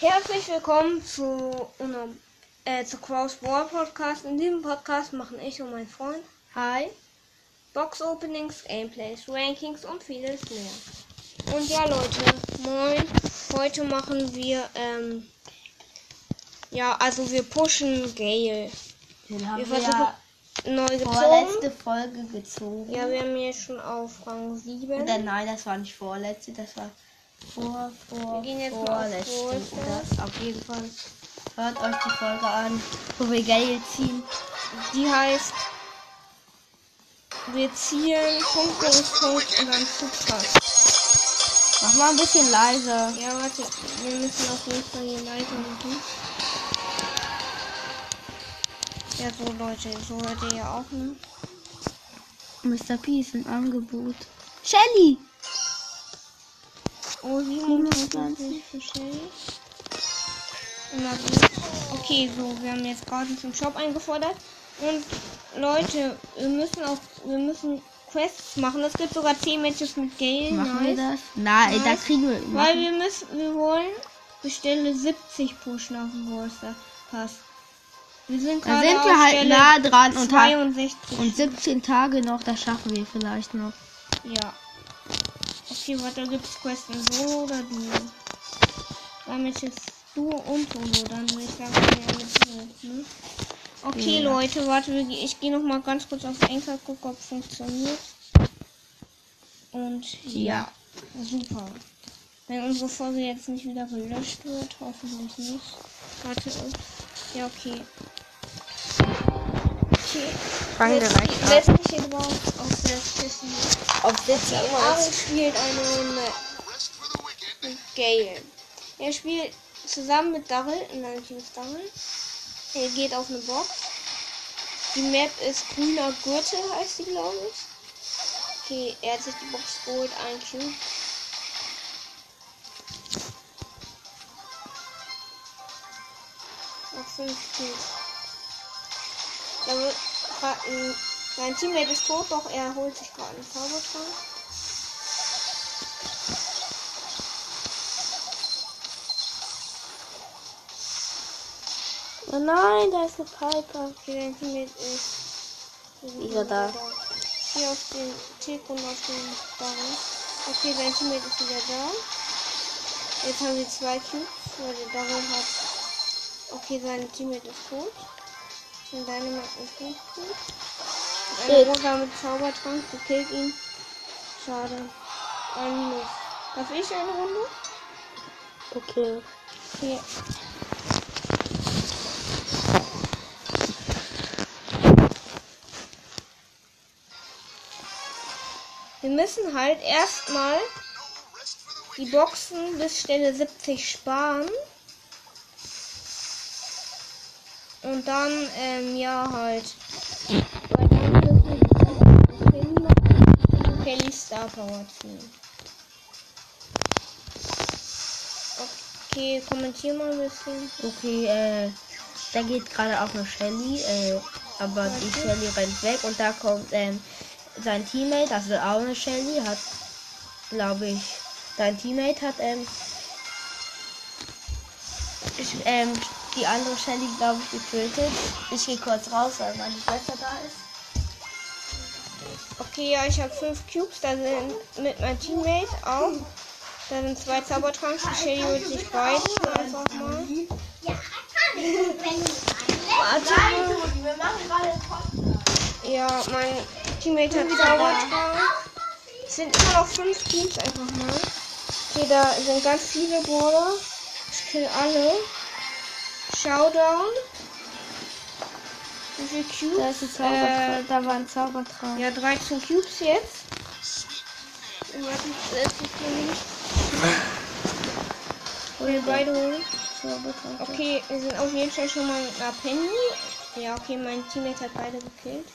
Herzlich willkommen zu unserem äh, zu Cross Ball Podcast. In diesem Podcast machen ich und mein Freund Hi. Box Openings, Gameplays, Rankings und vieles mehr. Und ja Leute, moin. Heute machen wir ähm, ja, also wir pushen Gale. Den haben Wir wir, ja neu gezogen. vorletzte Folge gezogen. Ja, wir haben jetzt schon auf Rang 7. Oder nein, das war nicht vorletzte, das war vor, vor, Wir gehen jetzt. Brawl Oder? Auf jeden Fall. Hört euch die Folge an, wo wir Geld ziehen. Die heißt wir ziehen Punkt, Punkt, Punkt und dann Zugpass. Mach mal ein bisschen leiser. Ja, warte, wir müssen auf jeden Fall hier Leiter machen. Ja, so Leute, so hört ihr ja auch, ne? Mr. P ist im Angebot. Shelly! Oh, 27 für Shelly. Gut. Okay, so, wir haben jetzt gerade zum Shop eingefordert. Und Leute, wir müssen auch, wir müssen Quests machen. Es gibt sogar 10 Matches mit Gale. Machen nice. wir das? Nein, da Nice. kriegen wir. Weil machen- wir müssen, wir wollen Bestelle 70 pushen auf dem Wurster Pass. Wir sind Da gerade sind wir halt nah dran und, ha- 62. und 17 Tage noch, das schaffen wir vielleicht noch. Ja. Okay, warte, gibt es Quest in Solo oder Duo? Damit ist Duo und Solo, dann würde ich sagen, ja, mit Duo, ne? Okay, Ja. Leute, warte, wir- ich gehe noch mal ganz kurz auf Enker, gucken, ob es funktioniert. Und ja, super. Wenn unsere Folge jetzt nicht wieder gelöscht wird, hoffentlich nicht. Warte, ups. ja, okay. Fangen Jetzt direkt an. lässt mich hier drauf auf das Kissen. Auf 17 Ari spielt eine Runde Gale. Er spielt zusammen mit Darrell, in einem Team ist Darrell. Er geht auf eine Box. Die Map ist grüner Gürtel, heißt die, glaube ich. Okay, er hat sich die Box geholt, ein Cube. Noch fünf Cubes. Da wird ein, sein Teammate ist tot, doch er holt sich gerade einen Zaubertrank. Oh nein, da ist eine Piper. Okay, dein Teammate ist Wieder da. Hier auf den Tick und auf den Barren. Okay, sein Teammate ist wieder da. Jetzt haben wir zwei Cubes, weil der Darrell hat. Okay, sein Teammate ist tot. Gut. Und Eine Shit. Rosa mit Zaubertrank, du killt ihn. Schade. Ein Minus. Darf ich eine Runde? Okay. Okay. Wir müssen halt erstmal die Boxen bis Stelle 70 sparen. Und dann, ähm, ja, halt. Weil dann dürfen wir die Kelly Star Power ziehen. Okay, kommentier mal ein bisschen. Okay, äh, da geht gerade auch eine Shelly, äh, aber die Warte. Shelly rennt weg und da kommt, ähm, sein Teammate, das ist auch eine Shelly, hat, glaube ich, sein Teammate hat, ähm, ich, ähm, die andere Shelly, glaube ich, getötet. Ich gehe kurz raus, weil meine Schwester da ist. Okay, ja, ich habe fünf Cubes. Da sind mit meinem Teammate auch. Da sind zwei Zaubertranks. Die Shelly holt sich beide einfach mal. Warte Ja, mein Teammate hat Zaubertrank. Es sind immer noch fünf Cubes einfach mal. Okay, da sind ganz viele Brawler. Ich kill alle. Showdown. Wie viele Cubes? Da ist ein Zaubertrank. da war ein Zaubertrank. Ja, 13 Cubes jetzt. Wir beide holen. Okay, wir sind auf jeden Fall schon mal mit einer Penny. Ja, okay, mein Teammate hat beide gekillt.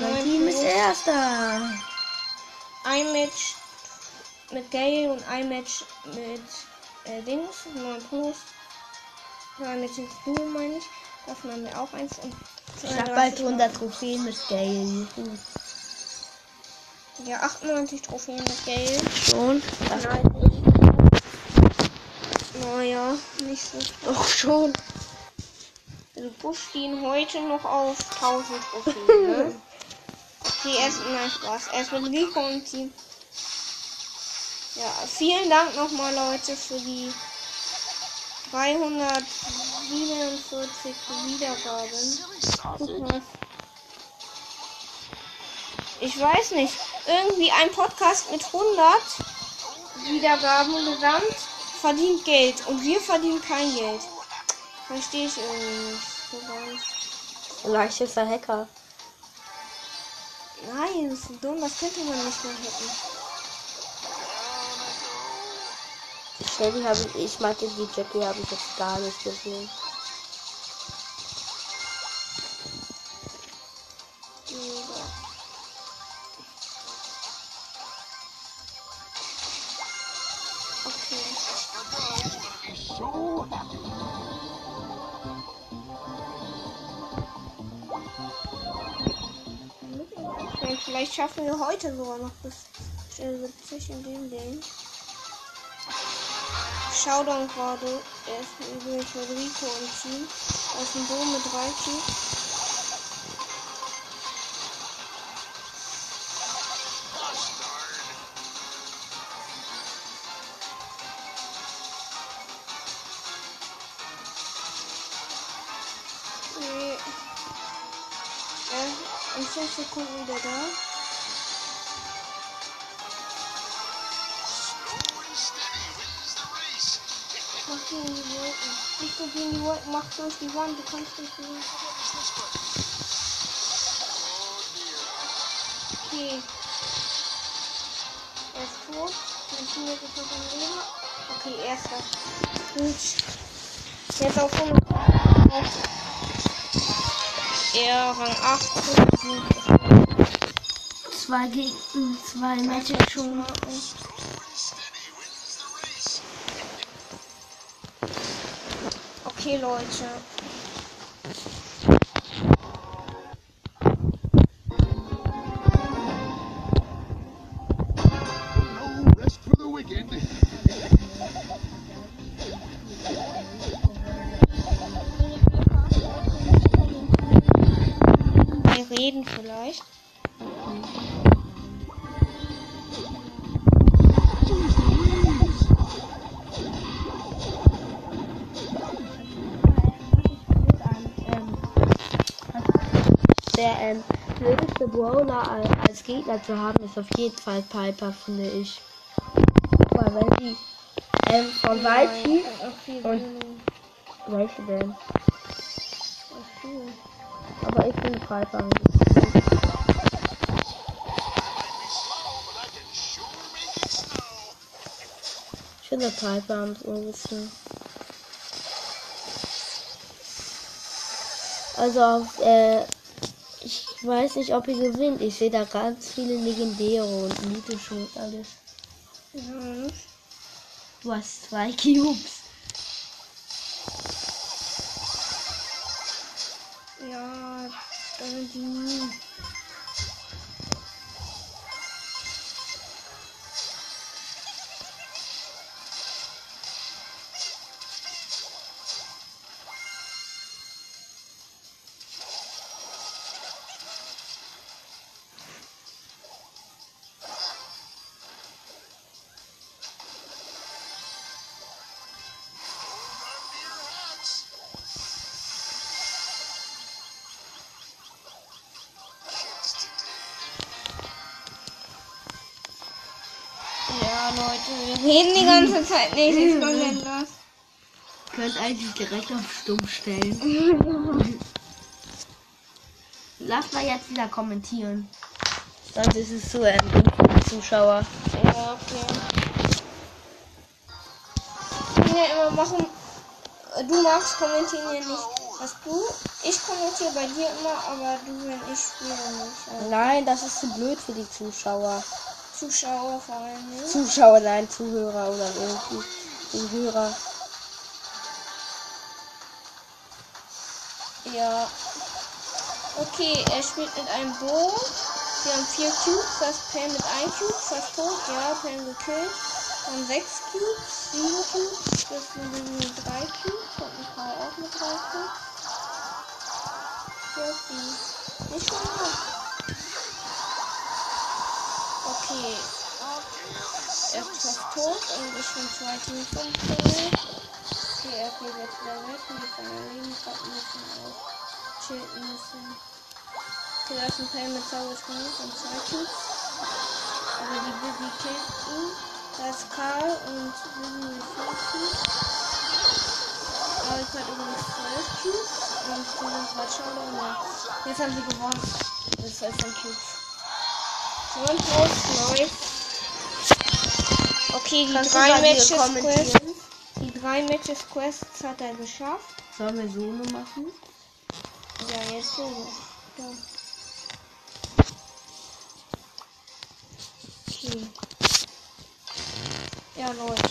Mein Neun Team ist erster. Ein Match mit Gale und ein Match mit äh, Dings, 9 plus. Ein Match mit Duo, meine ich. Davon haben wir auch eins. Und Ich hab bald 100 Trophäen mit Gale. Ja, 98 Trophäen mit Gale. Schon. Das Nein. naja, nicht so. Doch schon. Also pusht ihn heute noch auf 1000 Trophäen, ne? Okay, erst, nein, Spaß. Erst mit Rico und Team. Ja, vielen Dank nochmal, Leute, für die 347 Wiedergaben. Ich weiß nicht. Irgendwie ein Podcast mit 100 Wiedergaben gesamt verdient Geld und wir verdienen kein Geld. Verstehe ich irgendwie nicht so. Vielleicht ist er Hacker. Nein, das ist dumm, das könnte man nicht mehr hätten. Shelly habe ich, ich meinte, die Jackie habe ich jetzt gar nicht gesehen. Vielleicht schaffen wir heute sogar noch bis Stelle 70 in dem Ding. Showdown gerade. Er ist übrigens mit Rico und Team. Aus dem Boom mit 3 Cubes. Nee. Er ist in 5 Sekunden wieder da. Nicht durch in die Wolken, mach durch die Wand. Du kannst durch die Wand. Okay. Er ist tot. Mein Teammate ist noch am Leben. Okay, erster. Gut. Jetzt auf 100. Er Rang 18. Zwei gegen zwei Matches schon. Okay, Leute. Wir reden vielleicht. Der ähm, blödeste Brawler als, als Gegner zu haben, ist auf jeden Fall Piper, finde ich. Weil wenn die ähm, von weit schießt, Und- welche denn? Aber ich finde Piper. Ich finde Piper am ehesten. Also auf, äh, ich weiß nicht, ob ihr gewinnt. Ich sehe da ganz viele legendäre und mythische und alles. Ja, Du hast zwei Cubes. Wir reden die ganze Zeit nicht. Jetzt kommt denn das. Könnt eigentlich direkt auf Stumm stellen. Lass mal jetzt wieder kommentieren. Sonst ist es zu für die Zuschauer. Ja, okay. Ja, immer machen. Du magst kommentieren ja nicht. Was du? Ich kommentiere bei dir immer, aber du, wenn ich spiele, nicht. Also Nein, das ist zu blöd für die Zuschauer. Zuschauer vor allem nicht. Zuschauer, nein, Zuhörer oder irgendwie Zuhörer. Ja. Okay, er spielt mit einem Bo. Wir haben vier Cubes. Das Pam mit einem Cube. Fast tot. Ja, Pam gekillt. Dann 6 Cubes, 7 Cubes, das sind irgendwie 3 Cubes und ein paar auch mit 3 Cubes. Ist die. Nicht schon mal. Okay. Er ist fast tot und ich bin zwei Teams Kill. Okay, er geht jetzt wieder weg und die von der Lebensrad müssen auch chillen müssen. Okay, da ist ein Pell mit Zaubersprung und zwei Cubes. Aber die Bibi killt ihn. Da ist Karl und Bibi mit 4 Cubes. Aber ich hat übrigens 12 Cubes und die sind gerade. Ja. Jetzt haben sie gewonnen. Das ist 12 Cubes. Und los, nice. Okay, die Kannst drei Matches Quest. kommentieren? Die drei Matches Quests hat er geschafft. Sollen wir Solo machen? Ja, jetzt so. Ja. Okay. Ja, Leute.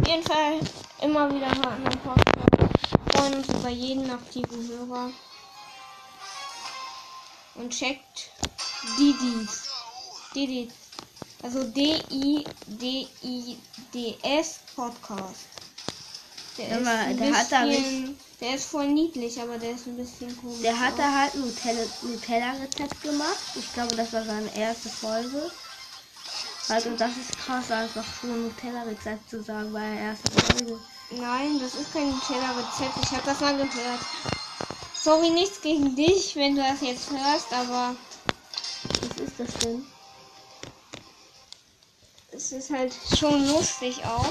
Auf jeden Fall immer wieder hören am Podcast. Freuen uns über jeden aktiven Hörer. Und checkt Didis. Didis. Also D-I-D-I-D-S Podcast. Der, ist ein der hat da bisschen, der ist voll niedlich, aber der ist ein bisschen komisch. Der hat da halt ein Nutella- Nutella-Rezept gemacht. Ich glaube, das war seine erste Folge. Und das ist krass, einfach schon ein Nutella-Rezept zu sagen bei der ersten Folge. Nein, das ist kein Nutella-Rezept. Ich habe das mal gehört. Sorry, nichts gegen dich, wenn du das jetzt hörst, aber das denn? es ist halt schon lustig auch.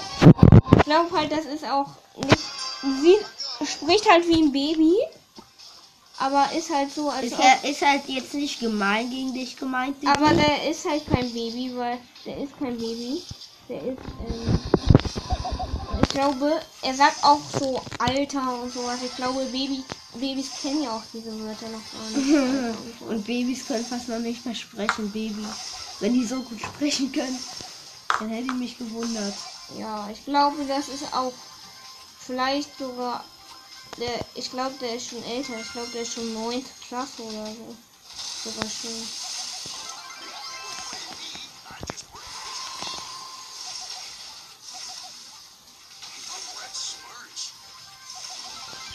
Ich glaube halt, das ist auch nicht. Sie spricht halt wie ein Baby, aber ist halt so, als Ist, er, ist halt jetzt nicht gemein gegen dich gemeint. Digi. Aber der ist halt kein Baby, weil der ist kein Baby. Der ist, ähm, ich glaube, er sagt auch so Alter und sowas. Ich glaube, Baby, Babys kennen ja auch diese Wörter noch gar nicht. Und Babys können fast noch nicht mehr sprechen, Baby. Wenn die so gut sprechen können, dann hätte ich mich gewundert. Ja, ich glaube, das ist auch vielleicht sogar der, ich glaube, der ist schon älter. Ich glaube, der ist schon 9. Klasse oder so. Sogar schon.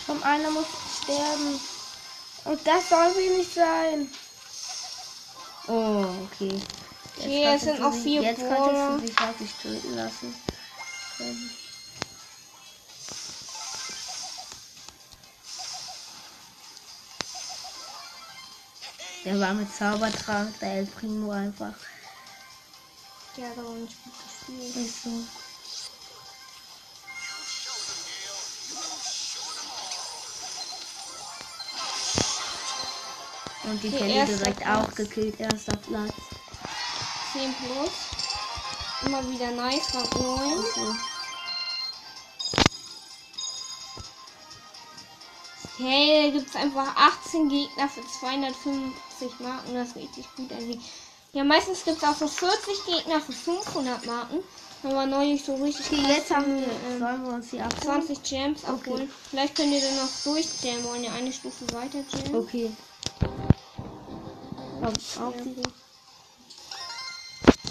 Komm, einer muss sterben. Und das soll wie nicht sein. Oh, okay. Okay, kannst es sind noch sie- vier Jetzt Brawler. könntest du dich wirklich töten lassen. können. Der war mit Zaubertrank, der El Primo einfach. Hat aber nicht gut gespielt. Ist so. Und die Okay, direkt Platz. auch gekillt, erster Platz. 10 plus. Immer wieder nice, Rang 9. So. Hey, da gibt es einfach 18 Gegner für 250 Marken. Das ist richtig gut eigentlich. Ja, meistens gibt es auch so 40 Gegner für 500 Marken. Aber neulich so richtig Okay, jetzt haben wir, ähm, sollen wir uns die abholen? 20 Gems abholen. Vielleicht könnt ihr dann noch durchjammen, wollen ja eine Stufe weiter jammen. Okay. Komm, auf die.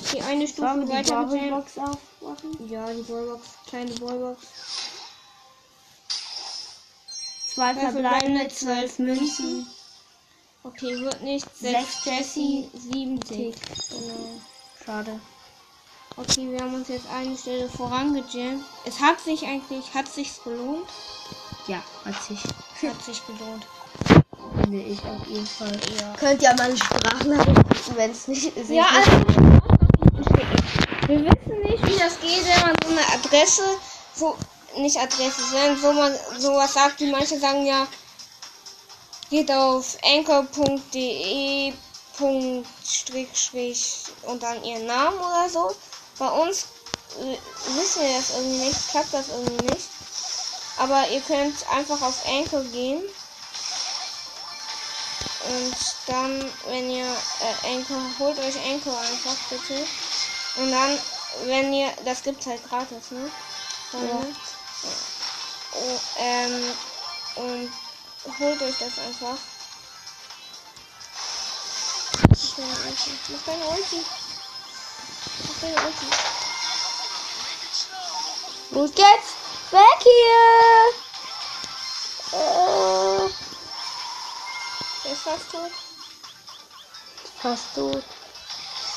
Okay, eine Stufe Sollen die weiter jammen. Bubblebox aufmachen? Ja, die Ballbox, kleine Ballbox. Zwei verbleibende, zwölf Münzen. Okay, wird nicht. Sechs 6 Jessie, 7 Tick. Tick. Genau. Schade. Okay, wir haben uns jetzt eine Stelle vorangejammt. Es hat sich eigentlich, hat sich's gelohnt? Ja, hat sich. Hat sich gelohnt. Finde ich auf jeden Fall. Ja. Könnt ihr mal eine Sprachnachricht, wenn es nicht ist. Ja, also wir wissen nicht, wie das geht, wenn man so eine Adresse, so nicht Adresse, sondern so man sowas sagt, wie manche sagen ja, geht auf anchor.de und dann ihren Namen oder so. Bei uns äh, wissen wir das irgendwie nicht, klappt das irgendwie nicht. Aber ihr könnt einfach auf Anchor gehen. Und dann, wenn ihr äh, Anchor, holt euch Anchor einfach bitte. Und dann, wenn ihr, das gibt's halt gratis, ne? Dann, Ja. Oh, ähm, und holt euch das einfach. Deine Ulti. Mach deine Ulti. Mach deine Ulti. Los geht's! Weg hier! Äh, Der ist fast tot. fast tot.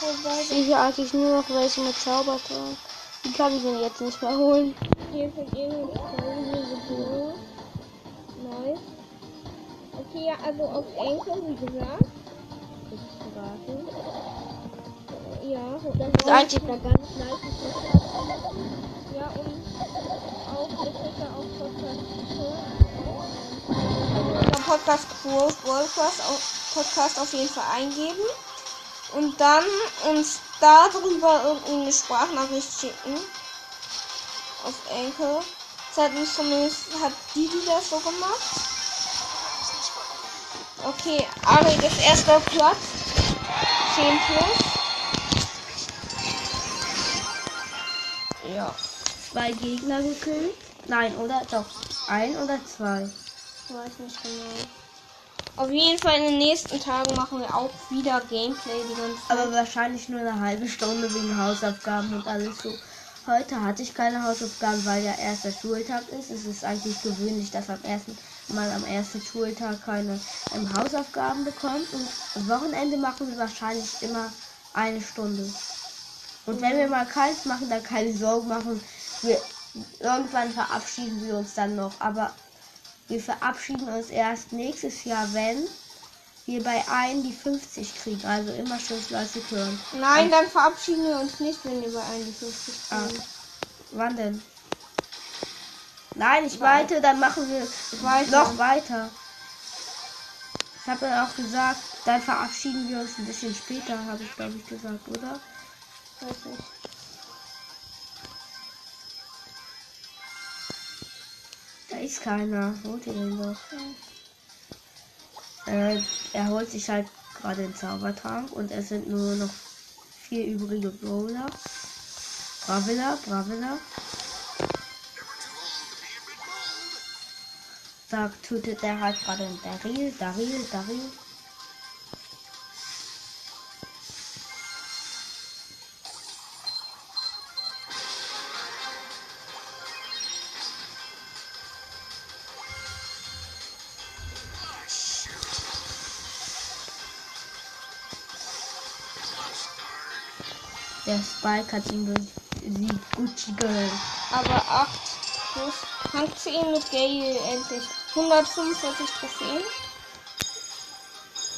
Wobei, Ich sehe hier eigentlich nur noch welche mit Zaubertrank. Die kann ich mir jetzt nicht mehr holen. hier von irgendeinem Gebühr. Neu. Okay, ja, also auf Enkel, wie gesagt. Ja, das ist eigentlich eine ganz nice Ja, und auch bitte auf Podcast. Podcast Worldcast auf Podcast auf jeden Fall eingeben und dann uns darüber irgendeine Sprachnachricht schicken auf Enkel. Das hat nicht zumindest hat die, die das so gemacht. Okay, Arik ist erster Platz. 10 plus. Ja. Zwei Gegner gekillt. Nein, oder? Doch. Ein oder zwei. Weiß nicht genau. Auf jeden Fall in den nächsten Tagen machen wir auch wieder Gameplay die ganze Zeit. Aber wahrscheinlich nur eine halbe Stunde wegen Hausaufgaben und alles so. Heute hatte ich keine Hausaufgaben, weil ja erster Schultag ist. Es ist eigentlich gewöhnlich, dass am ersten man am ersten Schultag keine ähm, Hausaufgaben bekommt. Und am Wochenende machen wir wahrscheinlich immer eine Stunde. Und wenn wir mal keins machen, dann keine Sorgen machen. Wir, irgendwann verabschieden wir uns dann noch. Aber wir verabschieden uns erst nächstes Jahr, wenn wir bei einen die 50 kriegen. Also immer schön fleißig hören. Nein, dann verabschieden wir uns nicht, wenn wir bei 51 Ah. sind. Wann denn? Nein, ich weite, dann machen wir Weiter. noch weiter. Ich habe ja auch gesagt, dann verabschieden wir uns ein bisschen später, habe ich glaube ich gesagt, oder? Weiß nicht. Ist keiner. Holt ihr den doch. Äh, er holt sich halt gerade den Zaubertrank und es sind nur noch vier übrige Brawler. Bravilla, Bravilla. Da tötet er halt gerade den Daryl, Daryl, Daryl. Der Spike hat ihn besiegt. Gucci Girl. Aber 8 plus Rang 10 mit Gale endlich. 145 Trophäen.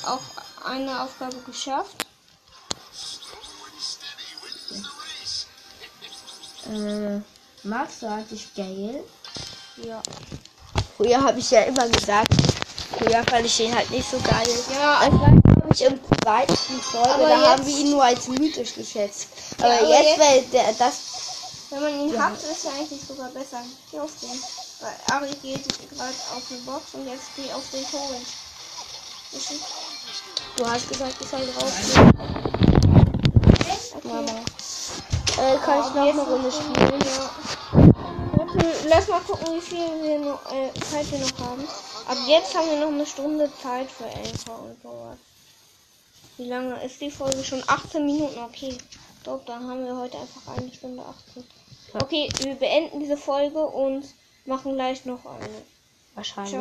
Auch eine Aufgabe geschafft. Äh, magst du eigentlich Gale? Ja. Früher habe ich ja immer gesagt, früher fand ich ihn halt nicht so geil. Ja, war, glaube ich, im zweiten Folge, Aber da haben wir ihn nur als mythisch geschätzt. Aber, aber jetzt, jetzt- weil der, das, Wenn man ihn Ja. hat, ist er eigentlich sogar besser. Geh auf den. Weil Ari geht gerade auf eine Box und jetzt geh auf den Torrent. Du hast gesagt, ich soll drauf. Okay. Mama. Äh, kann ich Aber noch jetzt eine Runde noch- spielen? Ja. Lass mal gucken, wie viel wir noch, äh, Zeit wir noch haben. Ab jetzt haben wir noch eine Stunde Zeit für Anchor und sowas. Wie lange ist die Folge schon? 18 Minuten, okay. Doch, dann haben wir heute einfach eine Stunde 18. Okay, wir beenden diese Folge und machen gleich noch eine. Wahrscheinlich. Ciao.